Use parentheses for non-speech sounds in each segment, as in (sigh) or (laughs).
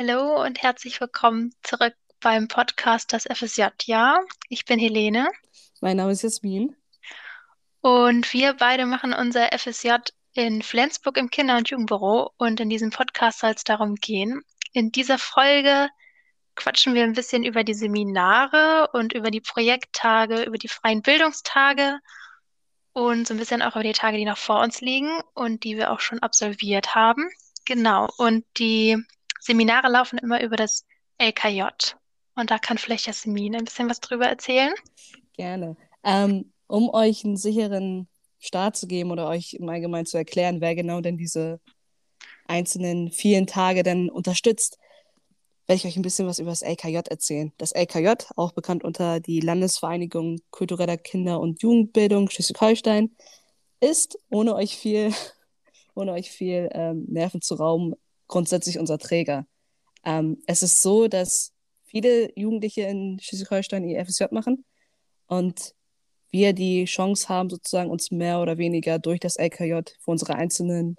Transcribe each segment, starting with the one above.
Hallo und herzlich willkommen zurück beim Podcast Das FSJ-Jahr. Ich bin Helene Mein Name ist Jasmin. und wir beide machen unser FSJ in Flensburg im Kinder- und Jugendbüro und in diesem Podcast soll es darum gehen. In dieser Folge quatschen wir ein bisschen über die Seminare und über die Projekttage, über die freien Bildungstage und so ein bisschen auch über die Tage, die noch vor uns liegen und die wir auch schon absolviert haben. Genau. Und die Seminare laufen immer über das LKJ. Und da kann vielleicht Jasmin ein bisschen was drüber erzählen. Gerne. Ähm, um euch einen sicheren Start zu geben oder euch im Allgemeinen zu erklären, wer genau denn diese einzelnen vielen Tage denn unterstützt, werde ich euch ein bisschen was über das LKJ erzählen. Das LKJ, auch bekannt unter die Landesvereinigung kultureller Kinder- und Jugendbildung Schleswig-Holstein, ist, ohne euch viel, (laughs) ohne euch viel ähm, Nerven zu rauben, grundsätzlich unser Träger. Ähm, es ist so, dass viele Jugendliche in Schleswig-Holstein ihr FSJ machen und wir die Chance haben, sozusagen uns mehr oder weniger durch das LKJ für unsere einzelnen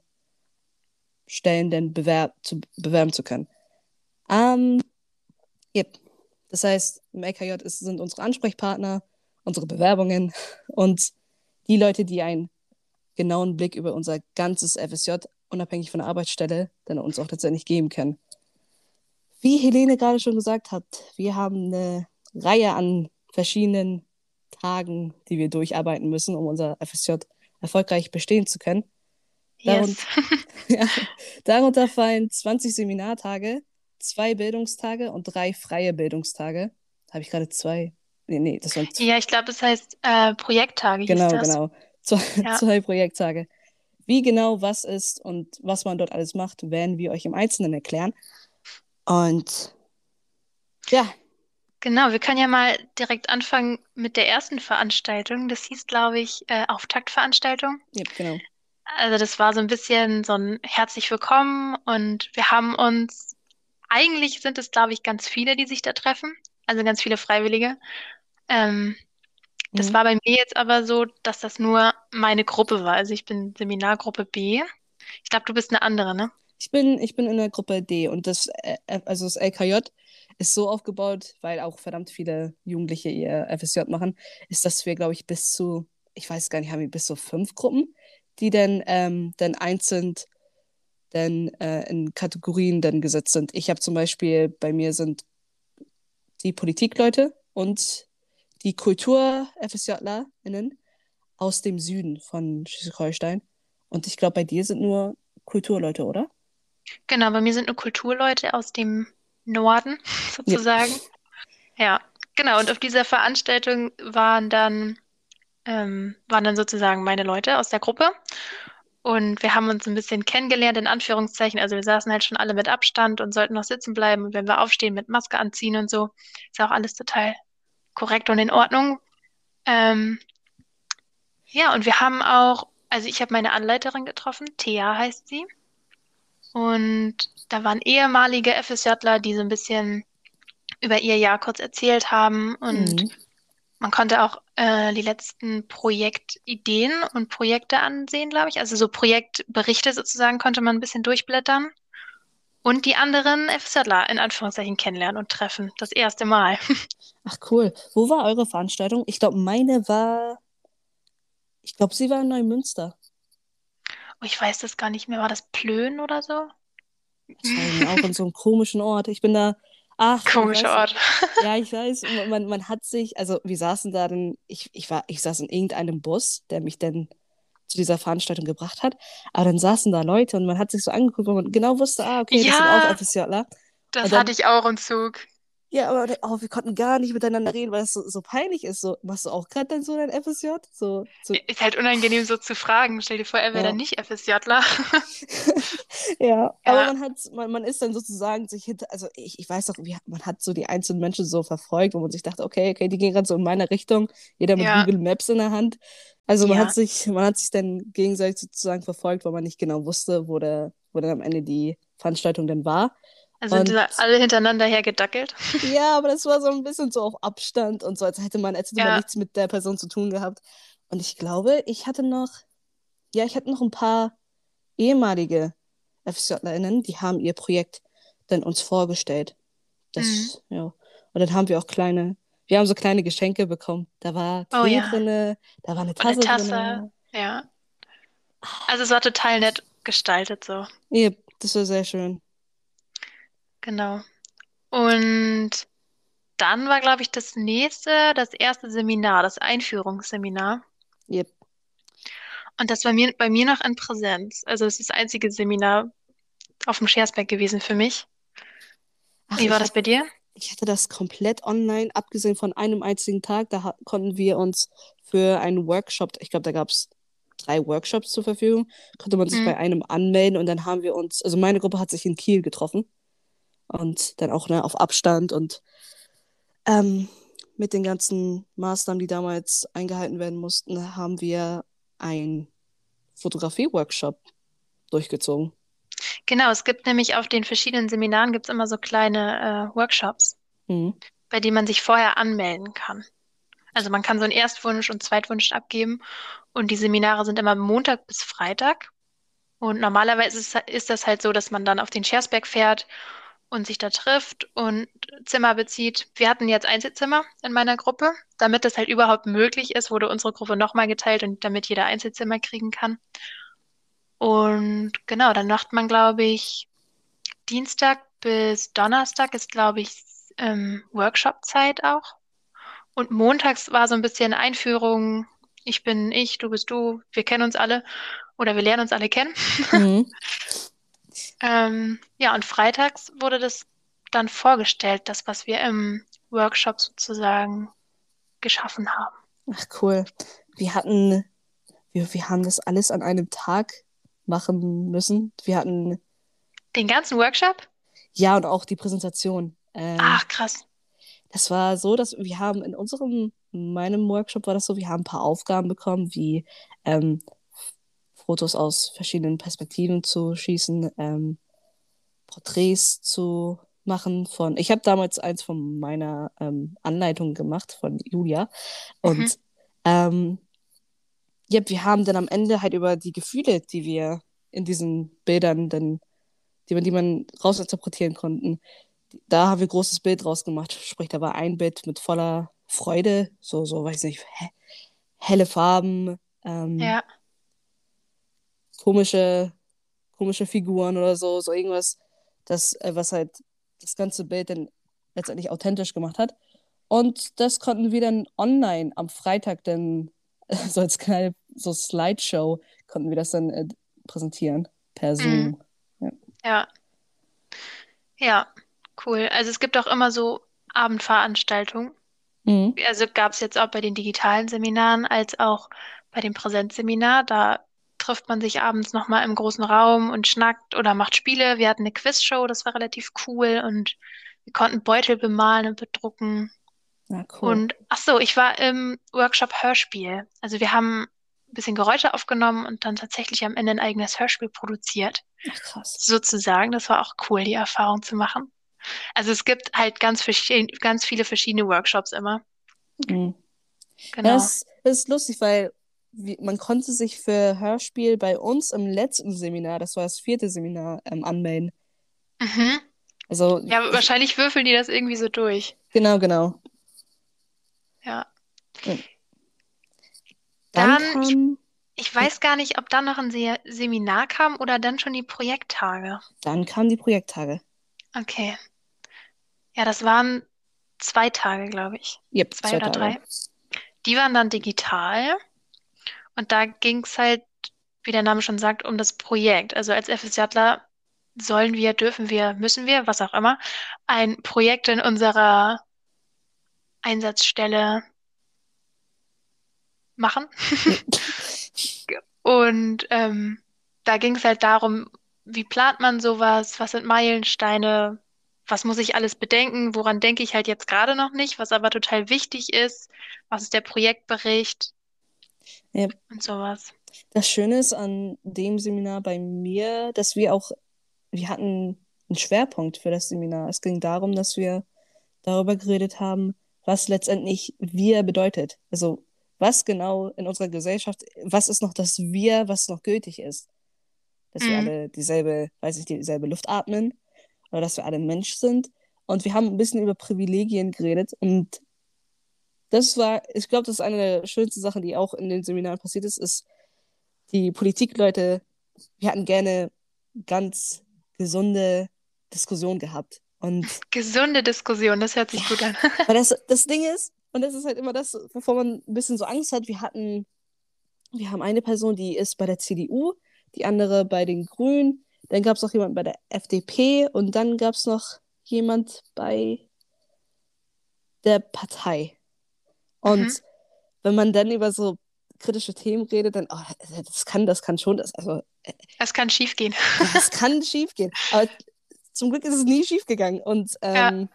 Stellen denn bewerb zu, bewerben zu können. Ähm, yep. Das heißt, im LKJ ist, sind unsere Ansprechpartner, unsere Bewerbungen (laughs) und die Leute, die einen genauen Blick über unser ganzes FSJ, unabhängig von der Arbeitsstelle, dann uns auch tatsächlich geben können. Wie Helene gerade schon gesagt hat, wir haben eine Reihe an verschiedenen Tagen, die wir durcharbeiten müssen, um unser FSJ erfolgreich bestehen zu können. Yes. (laughs) (laughs) Ja, darunter fallen 20 Seminartage, zwei Bildungstage und drei freie Bildungstage. Habe ich gerade zwei? Nee, nee, das waren zwei. Ja, ich glaube, es heißt äh, Projekttage Genau, das. genau. Zwei, Ja. (laughs) zwei Projekttage. Wie genau was ist und was man dort alles macht, werden wir euch im Einzelnen erklären. Und ja, Genau, wir können ja mal direkt anfangen mit der ersten Veranstaltung. Das hieß, glaube ich, äh, Auftaktveranstaltung. ja, genau. Also das war so ein bisschen so ein herzlich willkommen und wir haben uns, eigentlich sind es, glaube ich, ganz viele, die sich da treffen, also ganz viele Freiwillige. Ähm, das Mhm. war bei mir jetzt aber so, dass das nur meine Gruppe war. Also ich bin Seminargruppe B. Ich glaube, du bist eine andere, ne? Ich bin, ich bin in der Gruppe D und das, äh, äh, also das LKJ ist so aufgebaut, weil auch verdammt viele Jugendliche ihr FSJ machen, ist, dass wir, glaube ich, bis zu, ich weiß gar nicht, haben wir bis zu fünf Gruppen, die dann, ähm, dann einzeln dann äh, in Kategorien dann gesetzt sind. Ich habe zum Beispiel, bei mir sind die Politikleute und die Kultur-FSJlerInnen aus dem Süden von Schleswig-Holstein. Und ich glaube, bei dir sind nur Kulturleute, oder? Genau, bei mir sind nur Kulturleute aus dem Norden (laughs) sozusagen. Ja, genau. Und auf dieser Veranstaltung waren dann, ähm, waren dann sozusagen meine Leute aus der Gruppe. Und wir haben uns ein bisschen kennengelernt, in Anführungszeichen. Also wir saßen halt schon alle mit Abstand und sollten noch sitzen bleiben. Und wenn wir aufstehen, mit Maske anziehen und so, ist auch alles total korrekt und in Ordnung. Ähm, ja, und wir haben auch, also ich habe meine Anleiterin getroffen, Thea heißt sie. Und da waren ehemalige FSJler, die so ein bisschen über ihr Jahr kurz erzählt haben. Und Mhm. man konnte auch äh, die letzten Projektideen und Projekte ansehen, glaube ich. Also so Projektberichte sozusagen konnte man ein bisschen durchblättern. Und die anderen FSJler in Anführungszeichen kennenlernen und treffen. Das erste Mal. (laughs) Ach cool. Wo war eure Veranstaltung? Ich glaube, meine war. Ich glaube, sie war in Neumünster. Oh, ich weiß das gar nicht mehr. War das Plön oder so? Das war auch in so einem komischen Ort. Ich bin da. Ach, Komischer Ort. (laughs) ja, ich weiß. Man, man, hat sich, also wir saßen da dann, ich, ich war, ich saß in irgendeinem Bus, der mich dann zu dieser Veranstaltung gebracht hat. Aber dann saßen da Leute und man hat sich so angeguckt, weil man genau wusste, ah, okay, das sind Ja. auch FSJler. Das Und dann- hatte ich auch im Zug. Ja, aber oh, wir konnten gar nicht miteinander reden, weil es so, so peinlich ist. So, machst du auch gerade dann so dein FSJ? So, so, Ist halt unangenehm so zu fragen. Stell dir vor, er wäre Ja. dann nicht FSJler. (laughs) Ja, aber Ja. man hat, man, man ist dann sozusagen sich hinter, also ich, ich weiß doch, wie, man hat so die einzelnen Menschen so verfolgt, wo man sich dachte, okay, okay, die gehen gerade so in meine Richtung, jeder mit Ja. Google Maps in der Hand. Also man hat sich, man hat sich dann gegenseitig sozusagen verfolgt, weil man nicht genau wusste, wo der, wo dann am Ende die Veranstaltung dann war. Also Und- alle hintereinander hergedackelt. (laughs) Ja, aber das war so ein bisschen so auf Abstand und so, als hätte man, als hätte Ja. man nichts mit der Person zu tun gehabt. Und ich glaube, ich hatte noch, ja, ich hatte noch ein paar ehemalige FSJlerInnen, die haben ihr Projekt dann uns vorgestellt. Das, mhm. ja. Und dann haben wir auch kleine, wir haben so kleine Geschenke bekommen. Da war Tee oh, ja. drin, da war eine Tasse, eine Tasse drin. Ja. Also es war total nett gestaltet so. Ja, das war sehr schön. Genau. Und dann war, glaube ich, das nächste, das erste Seminar, das Einführungsseminar. Yep. Und das war mir, bei mir noch in Präsenz. Also es ist das einzige Seminar auf dem Schersberg gewesen für mich. Ach, Wie war das bei dir? Ich hatte das komplett online, abgesehen von einem einzigen Tag. Da konnten wir uns für einen Workshop, ich glaube, da gab es drei Workshops zur Verfügung, konnte man sich mhm. bei einem anmelden und dann haben wir uns, also meine Gruppe hat sich in Kiel getroffen und dann auch ne, auf Abstand und ähm, mit den ganzen Maßnahmen, die damals eingehalten werden mussten, haben wir einen Fotografie-Workshop durchgezogen. Genau, es gibt nämlich auf den verschiedenen Seminaren gibt es immer so kleine äh, Workshops, mhm. bei denen man sich vorher anmelden kann. Also man kann so einen Erstwunsch und Zweitwunsch abgeben und die Seminare sind immer Montag bis Freitag. Und normalerweise ist, ist das halt so, dass man dann auf den Schersberg fährt und sich da trifft und Zimmer bezieht. Wir hatten jetzt Einzelzimmer in meiner Gruppe. Damit das halt überhaupt möglich ist, wurde unsere Gruppe nochmal geteilt und damit jeder Einzelzimmer kriegen kann. Und genau, dann macht man, glaube ich, Dienstag bis Donnerstag ist, glaube ich, ähm, Workshop-Zeit auch. Und montags war so ein bisschen Einführung. Ich bin ich, du bist du, wir kennen uns alle oder wir lernen uns alle kennen. Mhm. (laughs) Ähm, ja, und freitags wurde das dann vorgestellt, das, was wir im Workshop sozusagen geschaffen haben. Ach cool. Wir hatten, wir, wir haben das alles an einem Tag machen müssen. Wir hatten den ganzen Workshop? Ja, und auch die Präsentation. Ähm, Ach, krass. Das war so, dass wir haben in unserem, meinem Workshop war das so, wir haben ein paar Aufgaben bekommen, wie ähm, Fotos aus verschiedenen Perspektiven zu schießen, ähm, Porträts zu machen von. Ich habe damals eins von meiner ähm, Anleitung gemacht von Julia und mhm. ähm, ja, wir haben dann am Ende halt über die Gefühle, die wir in diesen Bildern dann, die man, die man rausinterpretieren konnten, da haben wir ein großes Bild draus gemacht. Sprich, da war ein Bild mit voller Freude, so, so, weiß nicht, helle Farben, ähm, ja komische, komische Figuren oder so, so irgendwas, das, äh, was halt das ganze Bild dann letztendlich authentisch gemacht hat. Und das konnten wir dann online am Freitag dann, (laughs) so als kleine so Slideshow, konnten wir das dann äh, präsentieren per mhm. Zoom. Mhm. Ja. ja. Ja, cool. Also es gibt auch immer so Abendveranstaltungen. Mhm. Also gab es jetzt auch bei den digitalen Seminaren als auch bei dem Präsenzseminar. Da trifft man sich abends nochmal im großen Raum und schnackt oder macht Spiele. Wir hatten eine Quizshow, das war relativ cool und wir konnten Beutel bemalen und bedrucken. Ja, cool. Und ach so, ich war im Workshop Hörspiel. Also wir haben ein bisschen Geräusche aufgenommen und dann tatsächlich am Ende ein eigenes Hörspiel produziert. Ach, krass. Sozusagen. Das war auch cool, die Erfahrung zu machen. Also es gibt halt ganz, ganz viele verschiedene Workshops immer. Mhm. Genau. Ja, das ist lustig, weil wie, man konnte sich für Hörspiel bei uns im letzten Seminar, das war das vierte Seminar, ähm, anmelden. Mhm. Also, ja, ich, wahrscheinlich würfeln die das irgendwie so durch. Genau, genau. Ja. ja. Dann, dann kam, ich, ich, weiß gar nicht, ob dann noch ein Se Seminar kam oder dann schon die Projekttage. Dann kamen die Projekttage. Okay. Ja, das waren zwei Tage, glaube ich. Yep, zwei, zwei oder Tage. drei. Die waren dann digital. Und da ging es halt, wie der Name schon sagt, um das Projekt. Also als FSJler sollen wir, dürfen wir, müssen wir, was auch immer, ein Projekt in unserer Einsatzstelle machen. (laughs) Und ähm, da ging es halt darum, wie plant man sowas, was sind Meilensteine, was muss ich alles bedenken, woran denke ich halt jetzt gerade noch nicht, was aber total wichtig ist, was ist der Projektbericht, ja. Und sowas. Das Schöne ist an dem Seminar bei mir, dass wir auch, wir hatten einen Schwerpunkt für das Seminar. Es ging darum, dass wir darüber geredet haben, was letztendlich wir bedeutet. Also was genau in unserer Gesellschaft, was ist noch das Wir, was noch gültig ist. Dass mhm. wir alle dieselbe, weiß ich, dieselbe Luft atmen oder dass wir alle Mensch sind. Und wir haben ein bisschen über Privilegien geredet. Und das war, ich glaube, das ist eine der schönsten Sachen, die auch in den Seminaren passiert ist, ist, die Politikleute, wir hatten gerne ganz gesunde Diskussion gehabt. Und (laughs) Gesunde Diskussion, das hört sich gut an. (laughs) weil das, das Ding ist, und das ist halt immer das, wovor man ein bisschen so Angst hat, wir hatten, wir haben eine Person, die ist bei der CDU, die andere bei den Grünen, dann gab es noch jemanden bei der FDP und dann gab es noch jemand bei der Partei. Und Mhm. wenn man dann über so kritische Themen redet, dann, oh, das kann, das kann schon, das, also Es kann schief gehen. ja, es (laughs) kann schief gehen. Aber zum Glück ist es nie schief gegangen. Und ähm,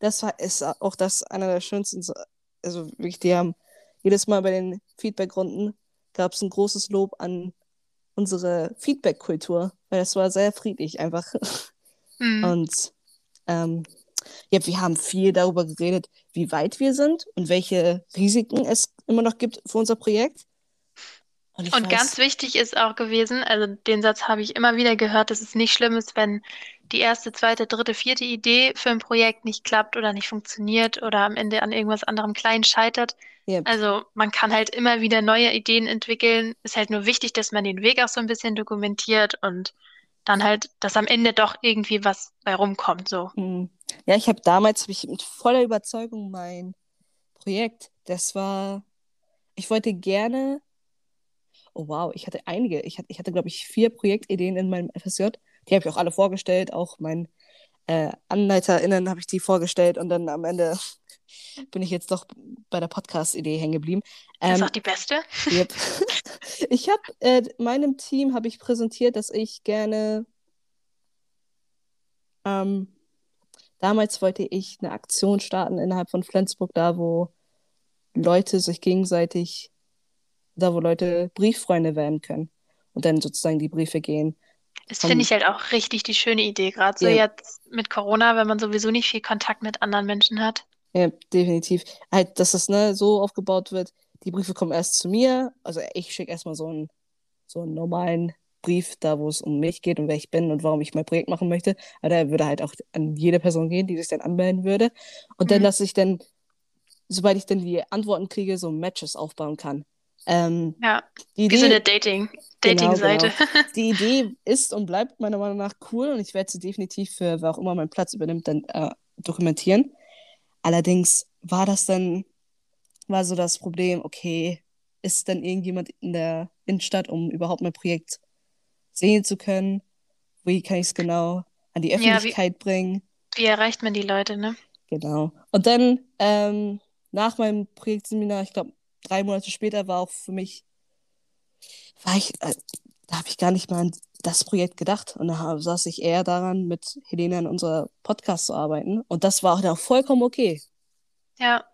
das war ist auch das einer der schönsten. So- Also wirklich, die haben jedes Mal bei den Feedback-Runden gab es ein großes Lob an unsere Feedback-Kultur, weil das war sehr friedlich einfach. Mhm. Und ähm, ja, wir haben viel darüber geredet, wie weit wir sind und welche Risiken es immer noch gibt für unser Projekt. Und Und ganz wichtig ist auch gewesen, also den Satz habe ich immer wieder gehört, dass es nicht schlimm ist, wenn die erste, zweite, dritte, vierte Idee für ein Projekt nicht klappt oder nicht funktioniert oder am Ende an irgendwas anderem klein scheitert. ja, Also man kann halt immer wieder neue Ideen entwickeln. Ist halt nur wichtig, dass man den Weg auch so ein bisschen dokumentiert und dann halt, dass am Ende doch irgendwie was bei rumkommt, so. Mm. Ja, ich habe damals hab ich mit voller Überzeugung mein Projekt, das war, ich wollte gerne, oh wow, ich hatte einige, ich hatte, ich hatte glaube ich vier Projektideen in meinem FSJ, die habe ich auch alle vorgestellt, auch meinen äh, AnleiterInnen habe ich die vorgestellt und dann am Ende (laughs) bin ich jetzt doch bei der Podcast-Idee hängen geblieben. Das ist Ähm, auch die beste. Yep. (laughs) Ich habe äh, meinem Team habe ich präsentiert, dass ich gerne ähm, damals wollte ich eine Aktion starten innerhalb von Flensburg, da wo Leute sich gegenseitig, da wo Leute Brieffreunde werden können und dann sozusagen die Briefe gehen. Das finde ich halt auch richtig die schöne Idee, gerade so Ja. jetzt mit Corona, wenn man sowieso nicht viel Kontakt mit anderen Menschen hat. Ja, definitiv. Halt, dass das ne, so aufgebaut wird, die Briefe kommen erst zu mir, also ich schicke erstmal so einen, so einen normalen Brief, da wo es um mich geht und wer ich bin und warum ich mein Projekt machen möchte. Aber der würde halt auch an jede Person gehen, die sich dann anmelden würde. Und dann, Mhm. dass ich dann, sobald ich dann die Antworten kriege, so Matches aufbauen kann. Ähm, Ja, die wie so Idee, eine Dating, Genau, Dating-Seite. (laughs) die Idee ist und bleibt meiner Meinung nach cool und ich werde sie definitiv für wer auch immer meinen Platz übernimmt, dann äh, dokumentieren. Allerdings war das dann, war so das Problem, okay, ist dann irgendjemand in der Innenstadt, um überhaupt mein Projekt sehen zu können? Wie kann ich es genau an die Ja, wie- Öffentlichkeit bringen? Wie erreicht man die Leute, ne? Genau. Und dann ähm, nach meinem Projektseminar, ich glaube, drei Monate später war auch für mich, war ich, äh, da habe ich gar nicht mehr an das Projekt gedacht. Und da saß ich eher daran, mit Helene an unserer Podcast zu arbeiten. Und das war auch dann vollkommen okay. Ja.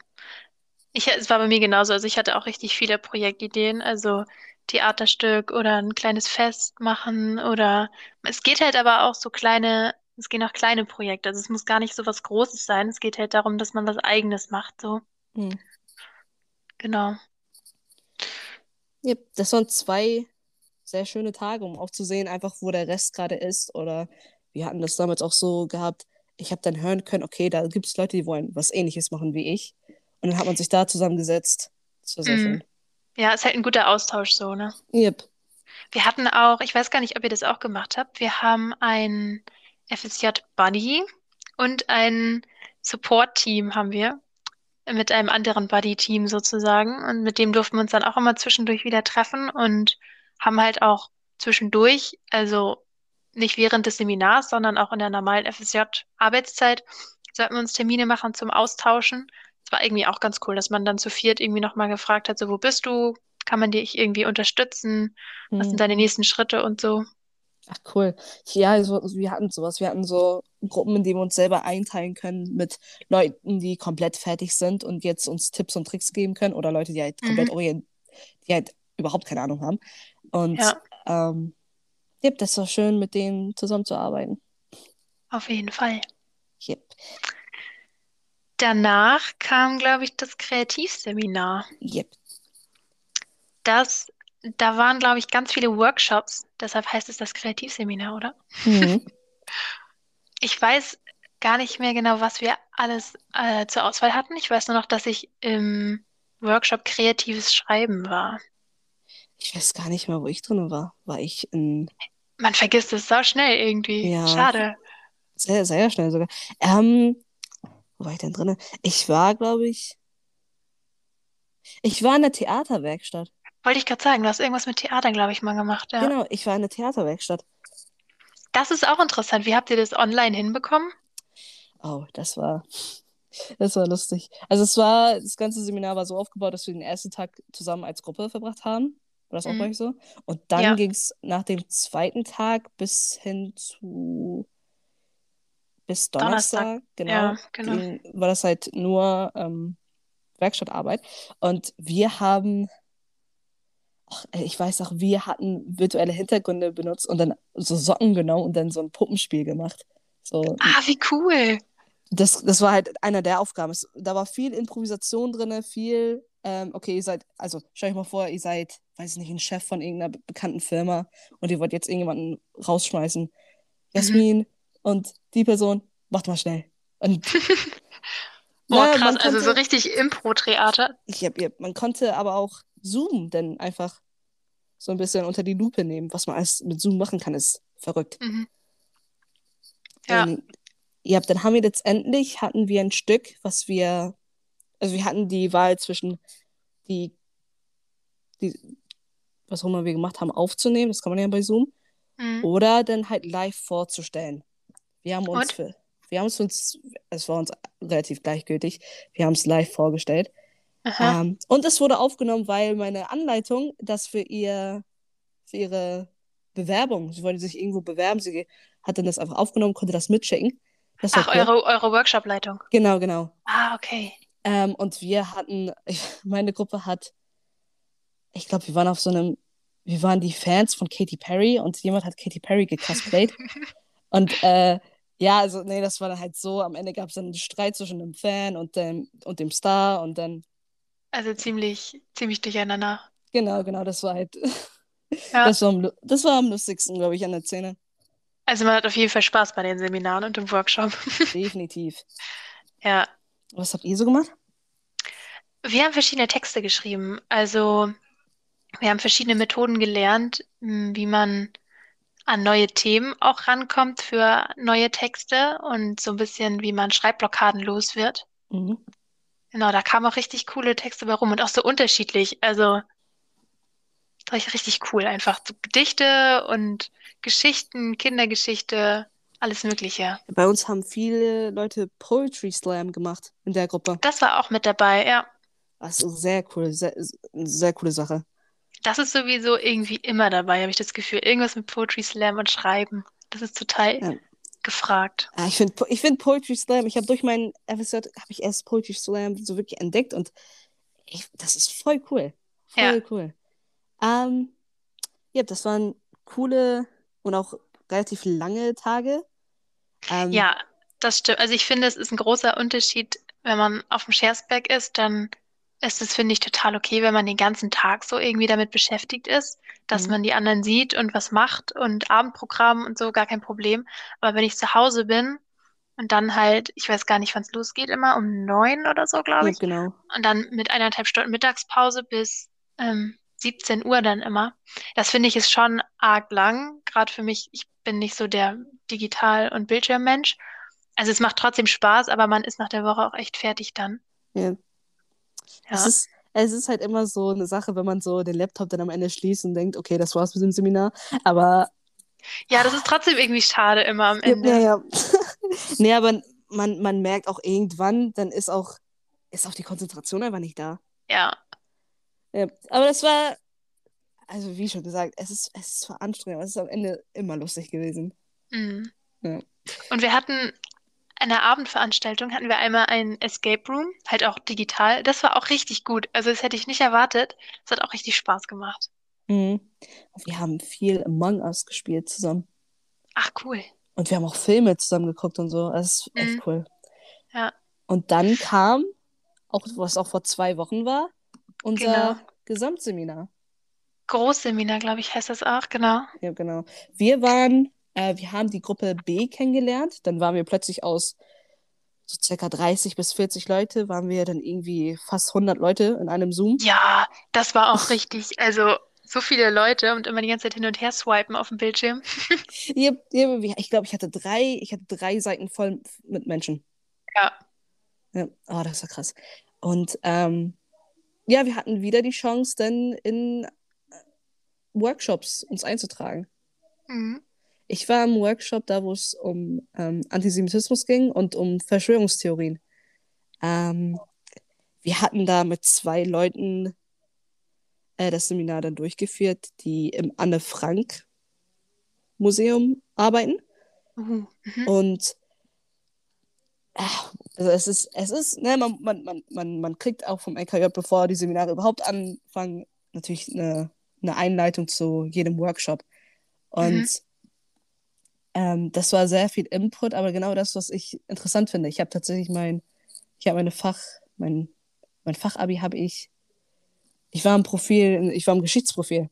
Ich, es war bei mir genauso. Also ich hatte auch richtig viele Projektideen. Also Theaterstück oder ein kleines Fest machen oder es geht halt aber auch so kleine, es gehen auch kleine Projekte. Also es muss gar nicht so was Großes sein. Es geht halt darum, dass man was Eigenes macht, so. Hm. Genau. Ja, das waren zwei sehr schöne Tage, um auch zu sehen, einfach wo der Rest gerade ist. Oder wir hatten das damals auch so gehabt, ich habe dann hören können, okay, da gibt es Leute, die wollen was Ähnliches machen wie ich. Und dann hat man sich da zusammengesetzt. Das war sehr Mhm. schön. Ja, ist halt ein guter Austausch so, ne? Yep. Wir hatten auch, ich weiß gar nicht, ob ihr das auch gemacht habt, wir haben ein FSJ-Buddy und ein Support-Team haben wir mit einem anderen Buddy-Team sozusagen. Und mit dem durften wir uns dann auch immer zwischendurch wieder treffen und haben halt auch zwischendurch, also nicht während des Seminars, sondern auch in der normalen FSJ-Arbeitszeit, sollten wir uns Termine machen zum Austauschen. War irgendwie auch ganz cool, dass man dann zu viert irgendwie nochmal gefragt hat, so, wo bist du? Kann man dich irgendwie unterstützen? Was Hm. sind deine nächsten Schritte und so? Ach cool. Ja, also, wir hatten sowas. Wir hatten so Gruppen, in denen wir uns selber einteilen können mit Leuten, die komplett fertig sind und jetzt uns Tipps und Tricks geben können oder Leute, die halt komplett Mhm. orient, die halt überhaupt keine Ahnung haben. Und Ja. ähm, ja, das war schön, mit denen zusammenzuarbeiten. Auf jeden Fall. Yep. Danach kam, glaube ich, das Kreativseminar. Yep. Das, da waren, glaube ich, ganz viele Workshops. Deshalb heißt es das Kreativseminar, oder? Mhm. (laughs) Ich weiß gar nicht mehr genau, was wir alles äh, zur Auswahl hatten. Ich weiß nur noch, dass ich im Workshop Kreatives Schreiben war. Ich weiß gar nicht mehr, wo ich drin war. War ich in. Man vergisst es so schnell irgendwie. Ja. Schade. Sehr, sehr schnell sogar. Ähm, wo war ich denn drin? Ich war, glaube ich. Ich war in der Theaterwerkstatt. Wollte ich gerade sagen, du hast irgendwas mit Theater, glaube ich, mal gemacht. Ja. Genau, ich war in der Theaterwerkstatt. Das ist auch interessant. Wie habt ihr das online hinbekommen? Oh, das war. Das war lustig. Also es war, das ganze Seminar war so aufgebaut, dass wir den ersten Tag zusammen als Gruppe verbracht haben. War das auch Mhm. bei euch so? Und dann Ja. ging es nach dem zweiten Tag bis hin zu bis Donnerstag. Donnerstag, genau, Ja, genau. ging, war das halt nur ähm, Werkstattarbeit. Und wir haben, ach, ich weiß auch, wir hatten virtuelle Hintergründe benutzt und dann so Socken genommen und dann so ein Puppenspiel gemacht. So, Ah, wie cool. das, das war halt einer der Aufgaben. Es, da war viel Improvisation drin, viel, ähm, okay, ihr seid, also stell euch mal vor, ihr seid, weiß ich nicht, ein Chef von irgendeiner be- bekannten Firma und ihr wollt jetzt irgendjemanden rausschmeißen. Jasmin und die Person, macht mal schnell. Und (laughs) (laughs) Boah, Ja, krass. man Also so konnte- richtig Impro-Theater. hab, ja, man konnte aber auch Zoom dann einfach so ein bisschen unter die Lupe nehmen. Was man alles mit Zoom machen kann, ist verrückt. Mhm. Ja. Und ja, dann haben wir letztendlich, hatten wir ein Stück, was wir, also wir hatten die Wahl zwischen die, die, was auch immer wir gemacht haben, aufzunehmen, das kann man ja bei Zoom, Mhm. oder dann halt live vorzustellen. Wir haben uns für, wir haben es uns, es war uns relativ gleichgültig, wir haben es live vorgestellt. Ähm, und es wurde aufgenommen, weil meine Anleitung das für ihr, für ihre Bewerbung, sie wollte sich irgendwo bewerben, sie hat dann das einfach aufgenommen, konnte das mitschicken. Das Ach, cool. eure, eure Workshop-Leitung. Genau, genau. Ah, okay. Ähm, und wir hatten, meine Gruppe hat, ich glaube, wir waren auf so einem, wir waren die Fans von Katy Perry und jemand hat Katy Perry gecosplayt. (laughs) und äh, ja, also nee, das war dann halt so, am Ende gab es dann einen Streit zwischen dem Fan und dem, und dem Star und dann, Also ziemlich, ziemlich durcheinander. genau, genau, das war halt, (laughs) Ja. das war am, das war am lustigsten, glaube ich, an der Szene. Also man hat auf jeden Fall Spaß bei den Seminaren und im Workshop. (laughs) Definitiv. Ja. Was habt ihr so gemacht? Wir haben verschiedene Texte geschrieben. Also wir haben verschiedene Methoden gelernt, m, wie man an neue Themen auch rankommt für neue Texte und so ein bisschen, wie man Schreibblockaden los wird. Mhm. Genau, da kamen auch richtig coole Texte bei rum und auch so unterschiedlich. Also richtig cool. Einfach so Gedichte und Geschichten, Kindergeschichte, alles Mögliche. Bei uns haben viele Leute Poetry Slam gemacht in der Gruppe. Das war auch mit dabei, ja. Das ist sehr cool, sehr, sehr coole Sache. Das ist sowieso irgendwie immer dabei, habe ich das Gefühl. Irgendwas mit Poetry Slam und Schreiben. Das ist total Ja. gefragt. Ja, ich finde ich find Poetry Slam, ich habe durch meinen FSJ, habe ich erst Poetry Slam so wirklich entdeckt und ich, das ist voll cool. Voll Ja. cool. Ähm, ja, das waren coole und auch relativ lange Tage. Ähm, Ja, das stimmt. Also ich finde, es ist ein großer Unterschied, wenn man auf dem Schersberg ist, dann ist es, finde ich, total okay, wenn man den ganzen Tag so irgendwie damit beschäftigt ist, dass Mhm. man die anderen sieht und was macht und Abendprogramm und so, gar kein Problem. Aber wenn ich zu Hause bin und dann halt, ich weiß gar nicht, wann es losgeht, immer um neun oder so, glaube ja, ich. genau. Und dann mit eineinhalb Stunden Mittagspause bis ähm, 17 Uhr dann immer. Das finde ich ist schon arg lang. Gerade für mich, ich bin nicht so der Digital- und Bildschirmmensch. Also es macht trotzdem Spaß, aber man ist nach der Woche auch echt fertig dann. Ja. Es Ja. ist, es ist halt immer so eine Sache, wenn man so den Laptop dann am Ende schließt und denkt, okay, das war's mit dem Seminar. Aber Ja, das ist trotzdem irgendwie schade immer am Ende. ja, ja. (laughs) nee, aber man, man merkt auch irgendwann, dann ist auch, ist auch die Konzentration einfach nicht da. Ja. Ja, aber das war, also wie schon gesagt, es ist, es ist zwar anstrengend, aber es ist am Ende immer lustig gewesen. Mhm. Ja. Und wir hatten eine Abendveranstaltung, hatten wir einmal ein Escape Room, halt auch digital. Das war auch richtig gut. Also das hätte ich nicht erwartet. Es hat auch richtig Spaß gemacht. Mhm. Wir haben viel Among Us gespielt zusammen. Ach, cool. Und wir haben auch Filme zusammen geguckt und so. Das ist echt Mhm. cool. Ja. Und dann kam, auch was auch vor zwei Wochen war, unser Genau. Gesamtseminar. Großseminar, glaube ich, heißt das auch, genau. Ja, genau. Wir waren Äh, wir haben die Gruppe B kennengelernt. Dann waren wir plötzlich aus so circa 30 bis 40 Leute, waren wir dann irgendwie fast 100 Leute in einem Zoom. Ja, das war auch richtig. Also so viele Leute und immer die ganze Zeit hin und her swipen auf dem Bildschirm. (laughs) ich glaube, ich hatte drei, ich hatte drei Seiten voll mit Menschen. Ja. ja. Oh, das war krass. Und ähm, ja, wir hatten wieder die Chance, dann in Workshops uns einzutragen. Mhm. Ich war im Workshop da, wo es um ähm, Antisemitismus ging und um Verschwörungstheorien. Ähm, wir hatten da mit zwei Leuten äh, das Seminar dann durchgeführt, die im Anne Frank Museum arbeiten. Mhm. Mhm. Und äh, also es ist, es ist, ne, man, man, man, man, man kriegt auch vom LKJ, bevor die Seminare überhaupt anfangen, natürlich eine, eine Einleitung zu jedem Workshop. Und mhm. Ähm, das war sehr viel Input, aber genau das, was ich interessant finde. Ich habe tatsächlich mein, ich habe meine Fach, mein, mein Fachabi habe ich, ich war im Profil, ich war im Geschichtsprofil.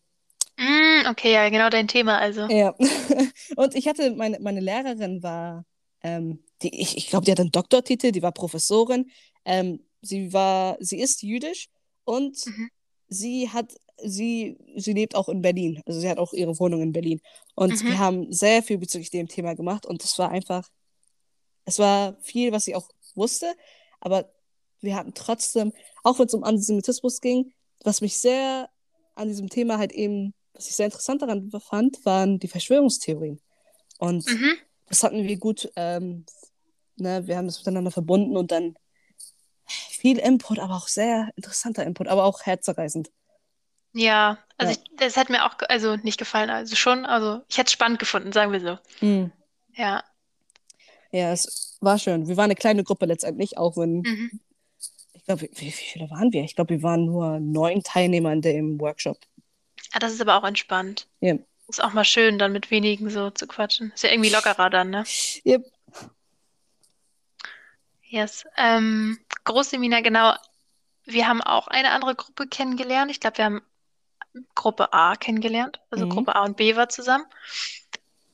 Mm, okay, ja, genau dein Thema also. Ja. (laughs) Und ich hatte, meine, meine Lehrerin war ähm, die, ich, ich glaube, die hat einen Doktortitel, die war Professorin. Ähm, sie war, sie ist jüdisch und mhm. Sie hat, sie, sie lebt auch in Berlin. Also sie hat auch ihre Wohnung in Berlin. Und mhm. wir haben sehr viel bezüglich dem Thema gemacht und es war einfach, es war viel, was sie auch wusste, aber wir hatten trotzdem, auch wenn es um Antisemitismus ging, was mich sehr an diesem Thema halt eben, was ich sehr interessant daran fand, waren die Verschwörungstheorien. Und mhm. das hatten wir gut ähm, Ne, wir haben es miteinander verbunden und dann viel Input, aber auch sehr interessanter Input, aber auch herzerreißend. Ja, also ja. Ich, das hat mir auch also nicht gefallen, also schon, also ich hätte es spannend gefunden, sagen wir so. Mhm. Ja. Ja, es war schön. Wir waren eine kleine Gruppe letztendlich, auch wenn mhm. ich glaube, wie, wie, viele waren wir? Ich glaube, wir waren nur neun Teilnehmer in dem Workshop. Ja, das ist aber auch entspannt. Ja. Ist auch mal schön, dann mit wenigen so zu quatschen. Ist ja irgendwie lockerer dann, ne? Yep. Yes. Ähm, Großseminar, genau. Wir haben auch eine andere Gruppe kennengelernt. Ich glaube, wir haben Gruppe A kennengelernt. Also mhm. Gruppe A und B war zusammen.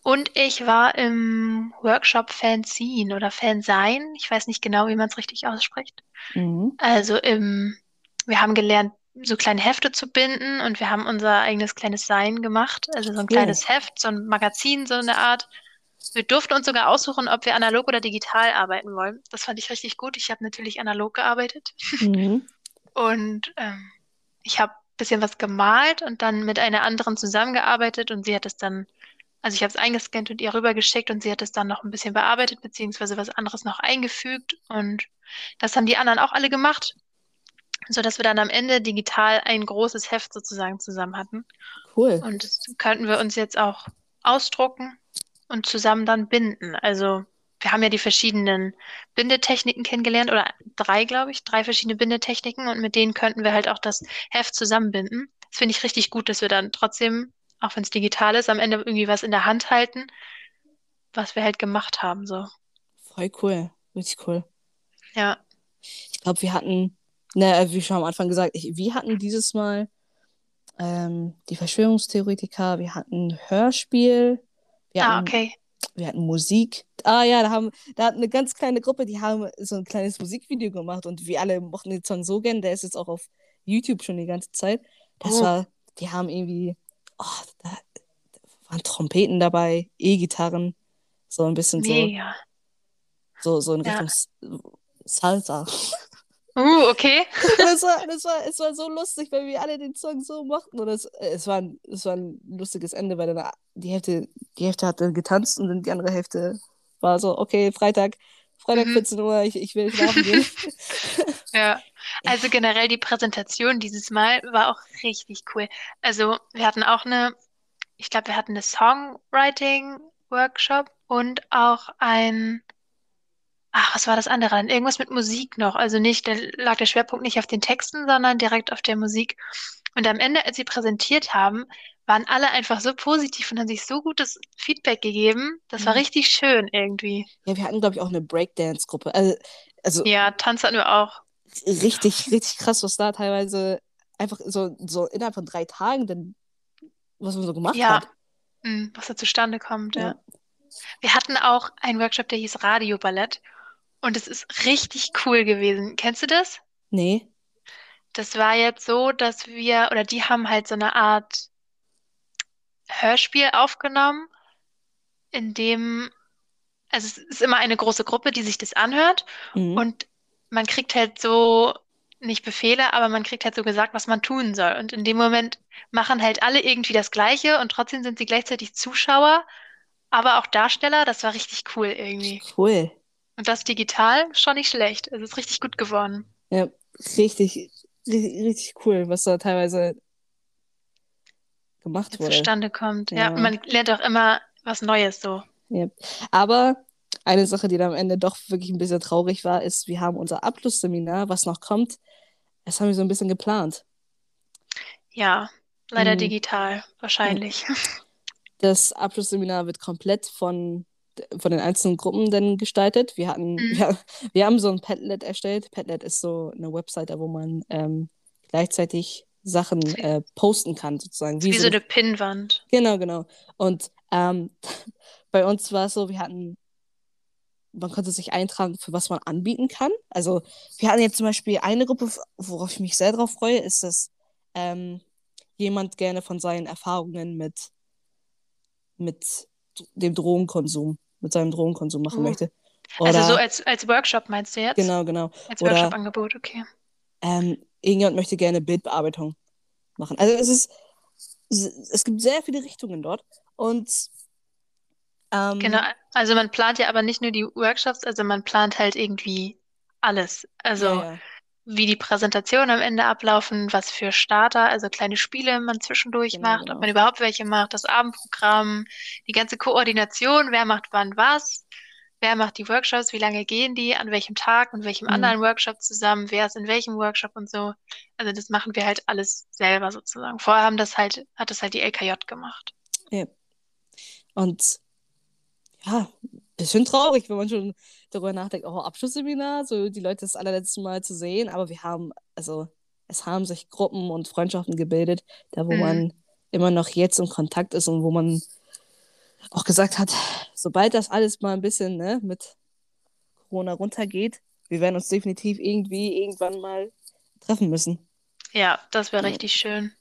Und ich war im Workshop Fanzine oder Fansein. Ich weiß nicht genau, wie man es richtig ausspricht. Mhm. Also im, wir haben gelernt, so kleine Hefte zu binden und wir haben unser eigenes kleines Sein gemacht. Also so ein cool. kleines Heft, so ein Magazin, so eine Art. Wir durften uns sogar aussuchen, ob wir analog oder digital arbeiten wollen. Das fand ich richtig gut. Ich habe natürlich analog gearbeitet. Mhm. Und ähm, ich habe ein bisschen was gemalt und dann mit einer anderen zusammengearbeitet und sie hat es dann, also ich habe es eingescannt und ihr rübergeschickt und sie hat es dann noch ein bisschen bearbeitet, beziehungsweise was anderes noch eingefügt. Und das haben die anderen auch alle gemacht, sodass wir dann am Ende digital ein großes Heft sozusagen zusammen hatten. Cool. Und das könnten wir uns jetzt auch ausdrucken und zusammen dann binden. Also wir haben ja die verschiedenen Bindetechniken kennengelernt oder drei, glaube ich, drei verschiedene Bindetechniken und mit denen könnten wir halt auch das Heft zusammenbinden. Das finde ich richtig gut, dass wir dann trotzdem, auch wenn es digital ist, am Ende irgendwie was in der Hand halten, was wir halt gemacht haben. So. Voll cool, richtig cool. Ja. Ich glaube, wir hatten, ne, wie schon am Anfang gesagt, ich, wir hatten dieses Mal ähm, die Verschwörungstheoretiker, wir hatten Hörspiel, wir ah, hatten, okay. Wir hatten Musik. Ah ja, da haben, da hat eine ganz kleine Gruppe, die haben so ein kleines Musikvideo gemacht und wir alle mochten den Song so gern. Der ist jetzt auch auf YouTube schon die ganze Zeit. Das oh. war, die haben irgendwie, oh, da, da waren Trompeten dabei, E-Gitarren, so ein bisschen Mega. so, so, so in Richtung ja. Salsa. Uh, okay. das, war, (laughs) das, war, es war so lustig, weil wir alle den Song so mochten. Und es, es, war, ein, es war ein lustiges Ende, weil dann die Hälfte, die Hälfte hat dann getanzt und dann die andere Hälfte war so, okay, Freitag, Freitag mhm. 14 Uhr, ich, ich will schlafen gehen. (laughs) ja, also generell die Präsentation dieses Mal war auch richtig cool. Also wir hatten auch eine, ich glaube, wir hatten eine Songwriting-Workshop und auch ein Ach, was war das andere? Dann irgendwas mit Musik noch. Also nicht, da lag der Schwerpunkt nicht auf den Texten, sondern direkt auf der Musik. Und am Ende, als sie präsentiert haben, waren alle einfach so positiv und haben sich so gutes Feedback gegeben. Das war mhm. richtig schön irgendwie. Ja, wir hatten, glaube ich, auch eine Breakdance-Gruppe. Also, also ja, Tanz hatten wir auch. Richtig, richtig krass, was da teilweise einfach so, so innerhalb von drei Tagen dann, was man so gemacht ja. hat. Mhm, was da zustande kommt, ja. ja. Wir hatten auch einen Workshop, der hieß Radioballett. Und es ist richtig cool gewesen. Kennst du das? Nee. Das war jetzt so, dass wir, oder die haben halt so eine Art Hörspiel aufgenommen, in dem, also es ist immer eine große Gruppe, die sich das anhört Mhm. und man kriegt halt so, nicht Befehle, aber man kriegt halt so gesagt, was man tun soll. Und in dem Moment machen halt alle irgendwie das Gleiche und trotzdem sind sie gleichzeitig Zuschauer, aber auch Darsteller. Das war richtig cool irgendwie. Cool. Und das digital schon nicht schlecht. Es ist richtig gut geworden. Ja, richtig, richtig, richtig cool, was da teilweise gemacht Jetzt wurde. zustande kommt. Ja, Ja. man lernt auch immer was Neues so. Ja. Aber eine Sache, die dann am Ende doch wirklich ein bisschen traurig war, ist, wir haben unser Abschlussseminar, was noch kommt, das haben wir so ein bisschen geplant. Ja, leider Mhm. digital, wahrscheinlich. (laughs) Das Abschlussseminar wird komplett von, von den einzelnen Gruppen dann gestaltet. Wir hatten, Mhm. wir, wir haben so ein Padlet erstellt. Padlet ist so eine Webseite, wo man ähm, gleichzeitig Sachen äh, posten kann, sozusagen. Wie so so eine eine Pinnwand. Genau, genau. Und ähm, (laughs) bei uns war es so, wir hatten, man konnte sich eintragen, für was man anbieten kann. Also wir hatten jetzt zum Beispiel eine Gruppe, worauf ich mich sehr drauf freue, ist, dass ähm, jemand gerne von seinen Erfahrungen mit, mit dem Drogenkonsum, mit seinem Drogenkonsum machen Oh. möchte. Also so Oder, als, als Workshop meinst du jetzt? genau, genau. Als Oder- Workshop-Angebot, okay. Ähm, irgendjemand möchte gerne Bildbearbeitung machen. Also es ist, es gibt sehr viele Richtungen dort. Und ähm, Genau, also man plant ja aber nicht nur die Workshops, also man plant halt irgendwie alles. Also ja, ja. Wie die Präsentationen am Ende ablaufen, was für Starter, also kleine Spiele man zwischendurch Genau, macht, genau. ob man überhaupt welche macht, das Abendprogramm, die ganze Koordination, wer macht wann was, wer macht die Workshops, wie lange gehen die, an welchem Tag, mit welchem Mhm. anderen Workshop zusammen, wer ist in welchem Workshop und so. Also das machen wir halt alles selber sozusagen. Vorher haben das halt, hat das halt die LKJ gemacht. Und ja, bisschen traurig, wenn man schon darüber nachdenkt, oh, Abschlussseminar, so die Leute das allerletzte Mal zu sehen, aber wir haben, also es haben sich Gruppen und Freundschaften gebildet, da wo Mhm. man immer noch jetzt im Kontakt ist und wo man auch gesagt hat, sobald das alles mal ein bisschen ne, mit Corona runtergeht, wir werden uns definitiv irgendwie irgendwann mal treffen müssen. Ja, das wäre Ja. richtig schön.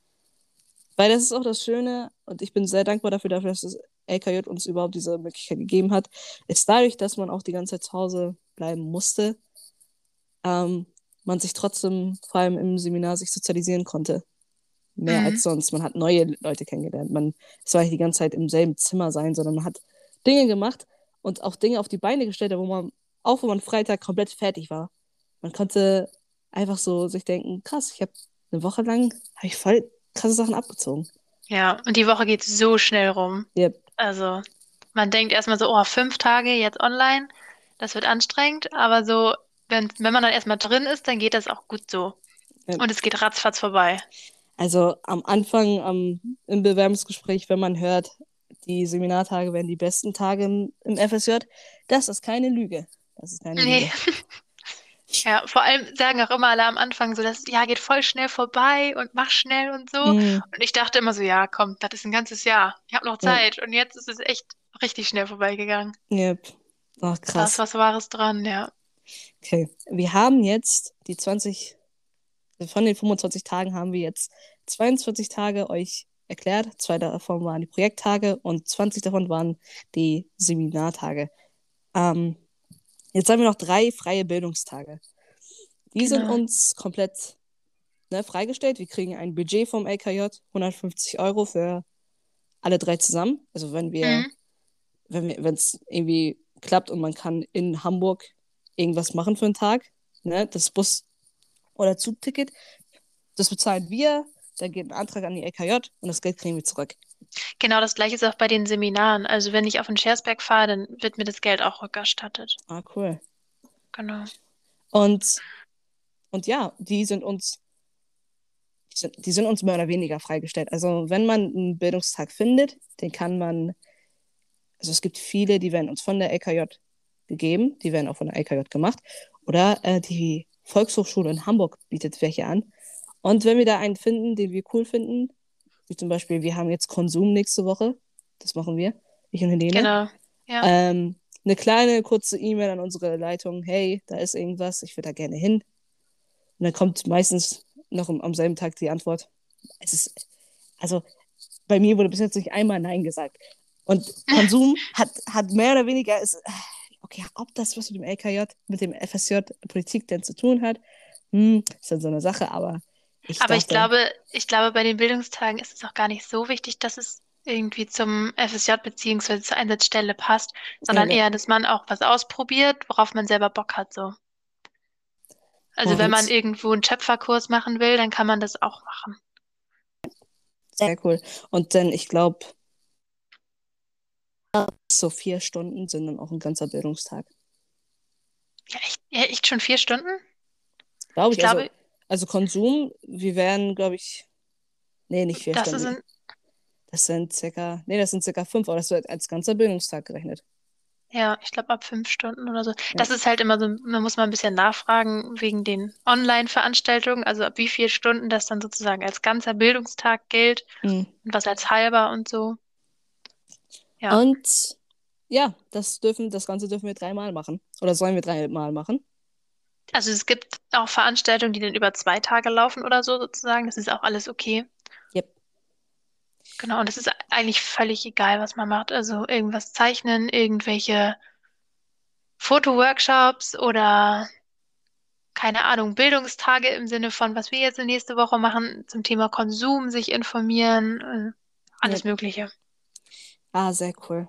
Weil das ist auch das Schöne und ich bin sehr dankbar dafür, dafür, dass das LKJ uns überhaupt diese Möglichkeit gegeben hat, ist dadurch, dass man auch die ganze Zeit zu Hause bleiben musste, ähm, man sich trotzdem vor allem im Seminar sich sozialisieren konnte. Mehr Mhm. als sonst. Man hat neue Leute kennengelernt. Man, es war nicht die ganze Zeit im selben Zimmer sein, sondern man hat Dinge gemacht und auch Dinge auf die Beine gestellt, wo man, auch wo man Freitag komplett fertig war. Man konnte einfach so sich denken, krass, ich habe eine Woche lang, habe ich voll krasse Sachen abgezogen. Ja, und die Woche geht so schnell rum. Yep. Also, man denkt erstmal so, oh, fünf Tage jetzt online, das wird anstrengend, aber so, wenn, wenn man dann erstmal drin ist, dann geht das auch gut so. Ja. Und es geht ratzfatz vorbei. Also am Anfang am, im Bewerbungsgespräch, wenn man hört, die Seminartage wären die besten Tage im, im FSJ, das ist keine Lüge. Das ist keine Nee. Lüge. (laughs) Ja, vor allem sagen auch immer alle am Anfang so, das Jahr geht voll schnell vorbei und mach schnell und so. Mm, Und ich dachte immer so, ja, komm, das ist ein ganzes Jahr. Ich habe noch Ja. Zeit. Und jetzt ist es echt richtig schnell vorbeigegangen. yep. Oh, Da ist krass. was Wahres dran, ja. Okay. Wir haben jetzt die 20, von den 25 Tagen haben wir jetzt 22 Tage euch erklärt. Zwei davon waren die Projekttage und 20 davon waren die Seminartage. Ähm, jetzt haben wir noch drei freie Bildungstage. Die sind Genau. uns komplett ne, freigestellt. Wir kriegen ein Budget vom LKJ, 150 Euro für alle drei zusammen. Also wenn wir, Mhm. wenn es irgendwie klappt und man kann in Hamburg irgendwas machen für einen Tag, ne, das Bus- oder Zugticket, das bezahlen wir, dann geht ein Antrag an die LKJ und das Geld kriegen wir zurück. Genau das gleiche ist auch bei den Seminaren. Also wenn ich auf den Schersberg fahre, dann wird mir das Geld auch rückerstattet. Ah, cool. Genau. Und, und ja, die sind uns, die sind, die sind uns mehr oder weniger freigestellt. Also wenn man einen Bildungstag findet, den kann man, also es gibt viele, die werden uns von der LKJ gegeben, die werden auch von der LKJ gemacht. Oder äh, die Volkshochschule in Hamburg bietet welche an. Und wenn wir da einen finden, den wir cool finden, wie zum Beispiel, wir haben jetzt Konsum nächste Woche, das machen wir, ich und Helene. Genau. Ja. Ähm, eine kleine, kurze E-Mail an unsere Leitung, hey, da ist irgendwas, ich würde da gerne hin. Und dann kommt meistens noch am, am selben Tag die Antwort. Es ist, also bei mir wurde bis jetzt nicht einmal Nein gesagt. Und (laughs) Konsum hat, hat mehr oder weniger, ist, okay, ob das was mit dem LKJ, mit dem FSJ Politik denn zu tun hat, hm, ist dann so eine Sache, aber ich Aber ich glaube, ich glaube, bei den Bildungstagen ist es auch gar nicht so wichtig, dass es irgendwie zum FSJ beziehungsweise zur Einsatzstelle passt, sondern Ja, eher, dass man auch was ausprobiert, worauf man selber Bock hat, so. Also wenn man irgendwo einen Töpferkurs machen will, dann kann man das auch machen. Sehr cool. Und dann, ich glaube, so vier Stunden sind dann auch ein ganzer Bildungstag. Ja, echt, ja, echt schon vier Stunden? Glaube Ich ich. Also, glaube, also Konsum, wir werden, glaube ich, nee, nicht vier das Stunden. sind, Das sind circa, nee, das sind circa fünf, aber das wird als ganzer Bildungstag gerechnet. ja, ich glaube ab fünf Stunden oder so. Das ist halt immer so, man muss mal ein bisschen nachfragen wegen den Online-Veranstaltungen, also ab wie vielen Stunden das dann sozusagen als ganzer Bildungstag gilt Mhm. und was als halber und so. Ja. Und ja, das dürfen, das Ganze dürfen wir dreimal machen. Oder sollen wir dreimal machen? Also es gibt auch Veranstaltungen, die dann über zwei Tage laufen oder so sozusagen. Das ist auch alles okay. Yep. Genau, und es ist eigentlich völlig egal, was man macht. Also irgendwas zeichnen, irgendwelche Fotoworkshops oder keine Ahnung, Bildungstage im Sinne von, was wir jetzt nächste Woche machen zum Thema Konsum, sich informieren, äh, alles Yep. Mögliche. Ah, sehr cool.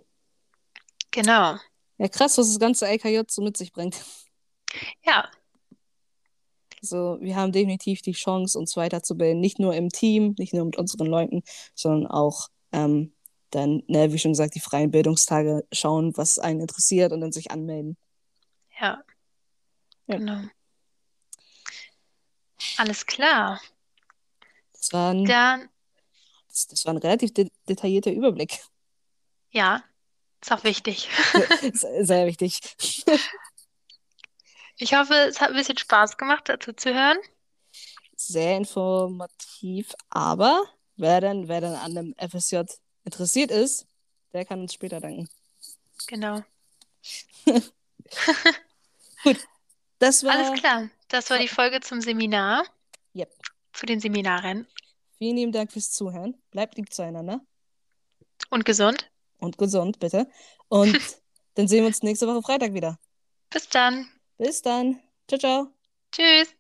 Genau. Ja, krass, was das ganze LKJ so mit sich bringt. Ja, Also, wir haben definitiv die Chance, uns weiterzubilden. Nicht nur im Team, nicht nur mit unseren Leuten, sondern auch ähm, dann, ne, wie schon gesagt, die freien Bildungstage schauen, was einen interessiert und dann sich anmelden. ja. Ja. Genau. Alles klar. Das war ein, Dann, das, das war ein relativ de detaillierter Überblick. ja, ist auch wichtig. (laughs) sehr, sehr wichtig. (laughs) Ich hoffe, es hat ein bisschen Spaß gemacht, dazu zu hören. Sehr informativ, aber wer dann, wer dann an einem FSJ interessiert ist, der kann uns später danken. Genau. (laughs) Das war. Alles klar. Das war die Folge zum Seminar. Yep. Zu den Seminaren. Vielen lieben Dank fürs Zuhören. Bleibt lieb zueinander Und gesund. und gesund, bitte. Und (laughs) dann sehen wir uns nächste Woche Freitag wieder. Bis dann. Bis dann. Ciao, ciao. Tschüss.